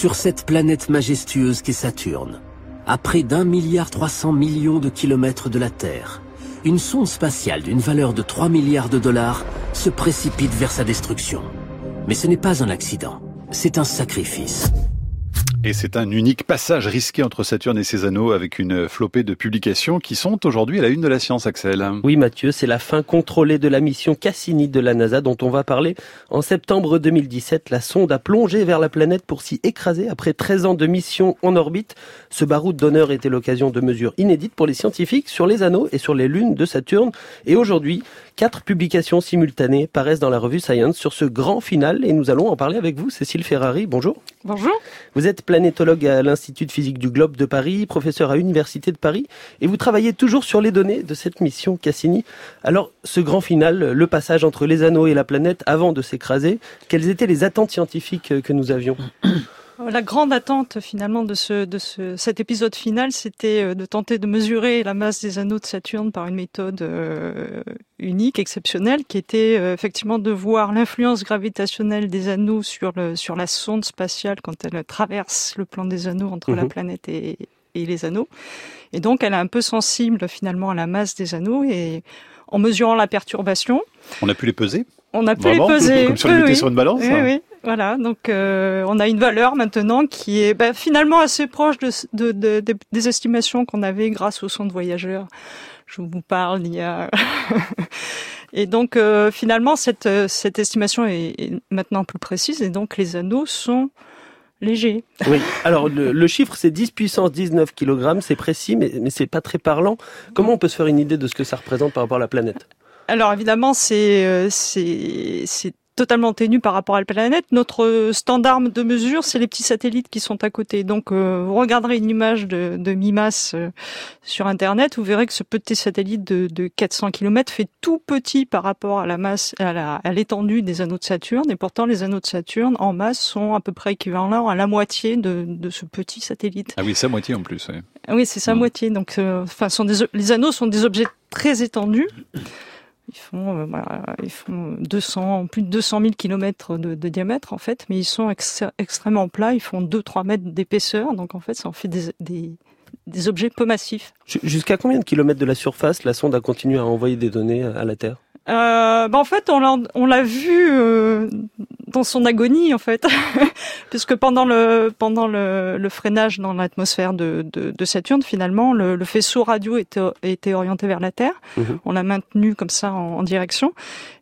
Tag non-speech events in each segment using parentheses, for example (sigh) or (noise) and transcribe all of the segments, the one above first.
sur cette planète majestueuse qu'est Saturne, à près d'un milliard 300 millions de kilomètres de la Terre, une sonde spatiale d'une valeur de 3 milliards de dollars se précipite vers sa destruction. Mais ce n'est pas un accident, c'est un sacrifice. Et c'est un unique passage risqué entre Saturne et ses anneaux avec une flopée de publications qui sont aujourd'hui à la une de la science, Axel. Oui, Mathieu, c'est la fin contrôlée de la mission Cassini de la NASA dont on va parler. En septembre 2017, la sonde a plongé vers la planète pour s'y écraser après 13 ans de mission en orbite. Ce baroud d'honneur était l'occasion de mesures inédites pour les scientifiques sur les anneaux et sur les lunes de Saturne. Et aujourd'hui, quatre publications simultanées paraissent dans la revue Science sur ce grand final et nous allons en parler avec vous, Cécile Ferrari. Bonjour. Bonjour. Vous êtes planétologue à l'Institut de physique du globe de Paris, professeur à l'Université de Paris, et vous travaillez toujours sur les données de cette mission Cassini. Alors, ce grand final, le passage entre les anneaux et la planète avant de s'écraser, quelles étaient les attentes scientifiques que nous avions? La grande attente finalement de, ce, de ce, cet épisode final, c'était euh, de tenter de mesurer la masse des anneaux de Saturne par une méthode euh, unique, exceptionnelle, qui était euh, effectivement de voir l'influence gravitationnelle des anneaux sur, le, sur la sonde spatiale quand elle traverse le plan des anneaux entre la mhm. planète et, et les anneaux. Et donc elle est un peu sensible finalement à la masse des anneaux et en mesurant la perturbation. On a pu les peser? On a pu les peser. Comme si on oui, sur une balance Oui, hein? oui. Voilà, donc euh, on a une valeur maintenant qui est bah, finalement assez proche de, de, de, des estimations qu'on avait grâce au sonde voyageur. Je vous parle il y a... (laughs) et donc euh, finalement cette, cette estimation est, est, maintenant plus précise et donc les anneaux sont légers. Oui, alors le, le chiffre c'est 10 puissance 19 kg, c'est précis mais, mais c'est pas très parlant. Comment on peut se faire une idée de ce que ça représente par rapport à la planète? Alors évidemment, c'est euh, c'est totalement ténu par rapport à la planète. Notre standard de mesure, c'est les petits satellites qui sont à côté. Donc, euh, vous regarderez une image de, de MIMAS euh, sur Internet, vous verrez que ce petit satellite de, de 400 km fait tout petit par rapport à la masse, à l'étendue des anneaux de Saturne. Et pourtant, les anneaux de Saturne en masse sont à peu près équivalents à la moitié de, de ce petit satellite. Ah oui, sa moitié en plus. Oui, oui c'est sa mmh. moitié. Donc, euh, enfin, sont des, les anneaux sont des objets très étendus. Ils font, euh, voilà, ils font 200, plus de 200 000 kilomètres de, de, diamètre en fait, mais ils sont ex extrêmement plats. Ils font 2-3 mètres d'épaisseur, donc en fait, ça en fait des, des, des objets peu massifs. Jusqu'à combien de kilomètres de la surface la sonde a continué à envoyer des données à la Terre? Euh, bah en fait, on l'a vu euh, dans son agonie en fait, (laughs) puisque pendant le pendant le, le freinage dans l'atmosphère de, de, de, Saturne, finalement, le, le, faisceau radio était, était orienté vers la Terre. Mmh. On l'a maintenu comme ça en, en direction,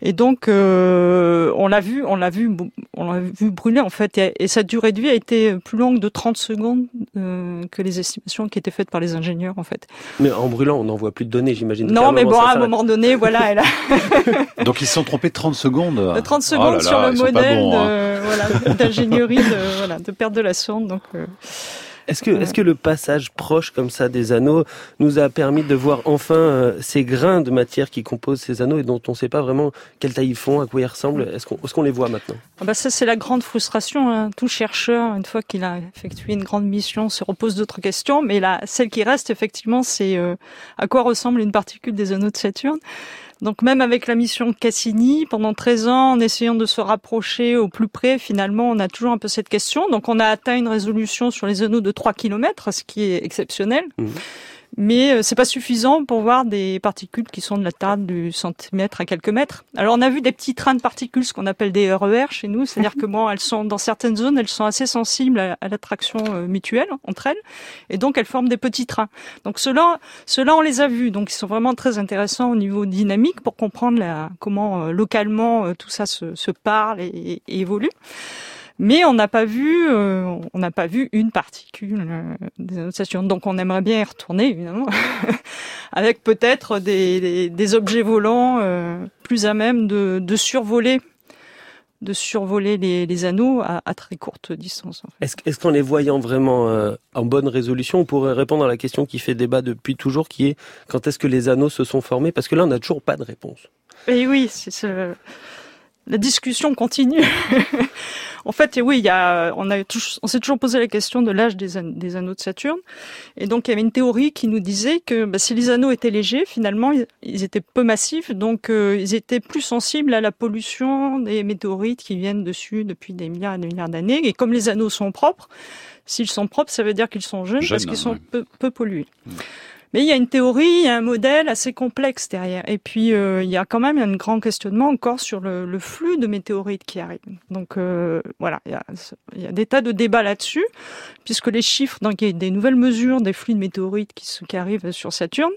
et donc euh, on l'a vu, on l'a vu, on l'a vu brûler en fait, et, et, sa durée de vie a été plus longue de 30 secondes euh, que les estimations qui étaient faites par les ingénieurs en fait. Mais en brûlant, on n'envoie plus de données, j'imagine. Non, mais bon, à un moment donné, voilà, elle a (laughs) (laughs) Donc ils se sont trompés de 30 secondes. De 30 secondes oh là là, sur le modèle hein. (laughs) voilà, d'ingénierie de, voilà, de perte de la sonde. Donc, euh, est-ce que, est-ce que le passage proche comme ça des anneaux nous a permis de voir enfin euh, ces grains de matière qui composent ces anneaux et dont on ne sait pas vraiment quelle taille ils font, à quoi ils ressemblent? Est-ce qu'on, est qu'on les voit maintenant? Ah bah Ça, c'est la grande frustration. Hein. Tout chercheur, une fois qu'il a effectué une grande mission, se repose d'autres questions. Mais là, celle qui reste, effectivement, c'est euh, à quoi ressemble une particule des anneaux de Saturne? Donc même avec la mission Cassini, pendant 13 ans, en essayant de se rapprocher au plus près, finalement, on a toujours un peu cette question. Donc on a atteint une résolution sur les anneaux de 3 km, ce qui est exceptionnel. Mmh mais euh, c'est pas suffisant pour voir des particules qui sont de la taille du centimètre à quelques mètres. Alors on a vu des petits trains de particules, ce qu'on appelle des RER chez nous, c'est-à-dire que bon, elles sont dans certaines zones, elles sont assez sensibles à, à l'attraction euh, mutuelle entre elles, et donc elles forment des petits trains. Donc ceux-là, on les a vus, donc ils sont vraiment très intéressants au niveau dynamique pour comprendre la, comment euh, localement tout ça se, se parle et, et évolue mais on n'a pas vu, euh, on n'a pas vu une particule euh, des annotations. Donc on aimerait bien y retourner évidemment, (laughs) avec peut-être des, des, des, objets volants euh, plus à même de, de survoler de survoler les, les anneaux à, à, très courte distance. En fait. Est-ce est qu'en les voyant vraiment euh, en bonne résolution, on pourrait répondre à la question qui fait débat depuis toujours, qui est quand est-ce que les anneaux se sont formés? Parce que là, on n'a toujours pas de réponse. Et oui, c'est ce... la discussion continue. (laughs) En fait, oui, il y a, on, a, on s'est toujours posé la question de l'âge des, des, anneaux de Saturne. Et donc, il y avait une théorie qui nous disait que bah, si les anneaux étaient légers, finalement, ils, étaient peu massifs, donc euh, ils étaient plus sensibles à la pollution des météorites qui viennent dessus depuis des milliards et des milliards d'années. Et comme les anneaux sont propres, s'ils sont propres, ça veut dire qu'ils sont jeunes, parce qu'ils sont peu, peu, pollués. Mmh. Mais il y a une théorie, il y a un modèle assez complexe derrière. Et puis, euh, il y a quand même un grand questionnement encore sur le, le flux de météorites qui arrivent. Donc, euh, voilà, il y, a, il y, a, des tas de débats là-dessus, puisque les chiffres, donc il y a des nouvelles mesures des flux de météorites qui, qui arrivent sur Saturne.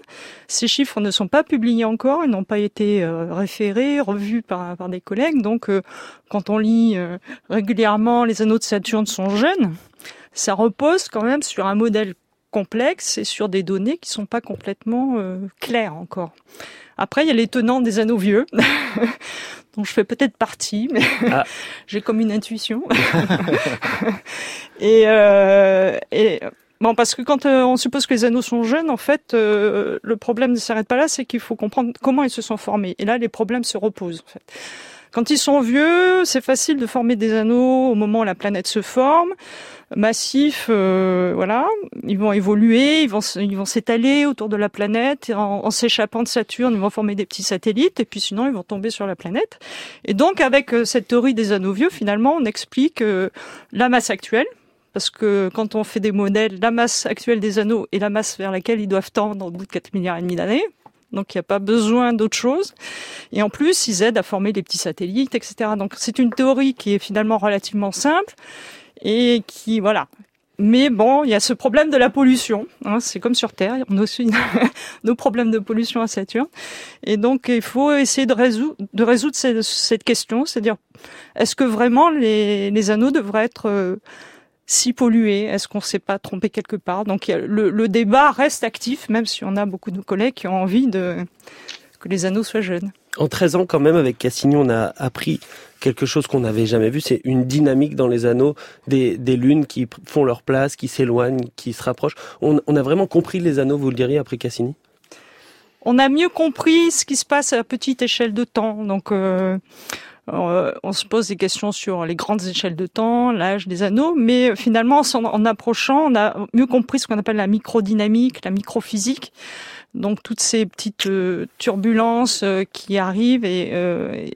Ces chiffres ne sont pas publiés encore, ils n'ont pas été euh, référés, revus par, par des collègues. Donc, euh, quand on lit euh, régulièrement les anneaux de Saturne sont jeunes, ça repose quand même sur un modèle complexe et sur des données qui sont pas complètement euh, claires encore. Après, il y a les tenants des anneaux vieux, (laughs) dont je fais peut-être partie, mais ah. (laughs) j'ai comme une intuition. (laughs) et, euh, et Bon, parce que quand euh, on suppose que les anneaux sont jeunes, en fait, euh, le problème ne s'arrête pas là, c'est qu'il faut comprendre comment ils se sont formés. Et là, les problèmes se reposent. En fait. Quand ils sont vieux, c'est facile de former des anneaux au moment où la planète se forme, massifs, euh, voilà. Ils vont évoluer, ils vont s'étaler autour de la planète, en, en s'échappant de Saturne, ils vont former des petits satellites, et puis sinon ils vont tomber sur la planète. Et donc, avec cette théorie des anneaux vieux, finalement, on explique la masse actuelle parce que quand on fait des modèles, la masse actuelle des anneaux est la masse vers laquelle ils doivent tendre au bout de 4 milliards et demi d'années. Donc il n'y a pas besoin d'autre chose. Et en plus, ils aident à former des petits satellites, etc. Donc c'est une théorie qui est finalement relativement simple et qui, voilà. Mais bon, il y a ce problème de la pollution. Hein, c'est comme sur Terre, on a aussi (laughs) nos problèmes de pollution à Saturne. Et donc il faut essayer de résoudre, de résoudre cette, cette question, c'est-à-dire est-ce que vraiment les, les anneaux devraient être euh, si pollué Est-ce qu'on ne s'est pas trompé quelque part? Donc le, le, débat reste actif, même si on a beaucoup de collègues qui ont envie de que les anneaux soient jeunes. En 13 ans, quand même, avec Cassini, on a appris quelque chose qu'on n'avait jamais vu, c'est une dynamique dans les anneaux, des, des, lunes qui font leur place, qui s'éloignent, qui se rapprochent. On, on, a vraiment compris les anneaux, vous le diriez, après Cassini? On a mieux compris ce qui se passe à petite échelle de temps. Donc, euh, euh, on se pose des questions sur les grandes échelles de temps, l'âge des anneaux, mais finalement, en, approchant, on a mieux compris ce qu'on appelle la microdynamique, la microphysique. Donc toutes ces petites euh, turbulences euh, qui arrivent et,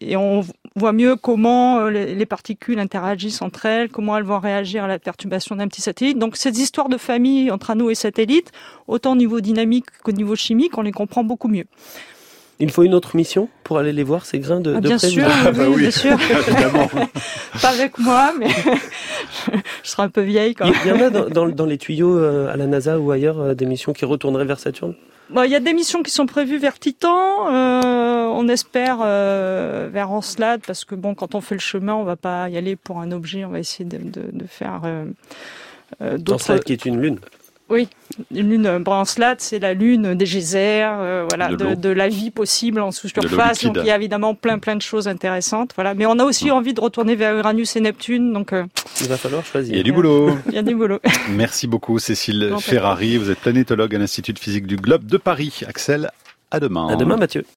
et, on voit mieux comment les, particules interagissent entre elles, comment elles vont réagir à la perturbation d'un petit satellite. Donc ces histoires de famille entre anneaux et satellites, autant au niveau dynamique qu'au niveau chimique, on les comprend beaucoup mieux. Il faut une autre mission pour aller les voir, ces grains de, ah, de bien, sûr, ah, bah oui, bien sûr, (laughs) (laughs) Pas avec moi, mais (laughs) je serai un peu vieille quand même. Il y en a dans, dans, dans les tuyaux euh, à la NASA ou ailleurs euh, des missions qui retourneraient vers Saturne? Bon, il y a des missions qui sont prévues vers Titan. Euh, on espère euh, vers Encelade parce que bon, quand on fait le chemin, on va pas y aller pour un objet. On va essayer de, de, de faire euh, euh d'autres. Encelade qui est une lune. Oui, une lune Brancelade, c'est la lune des geysers, euh, voilà, de, de, la vie possible en sous-surface. Donc il y a évidemment plein plein de choses intéressantes, voilà. Mais on a aussi envie de retourner vers Uranus et Neptune, donc euh, il va falloir choisir. Il y a du boulot. (laughs) Il y a du boulot. (laughs) Merci beaucoup, Cécile Ferrari. Vous êtes planétologue à l'Institut de physique du Globe de Paris. Axel, à demain. À demain, Mathieu.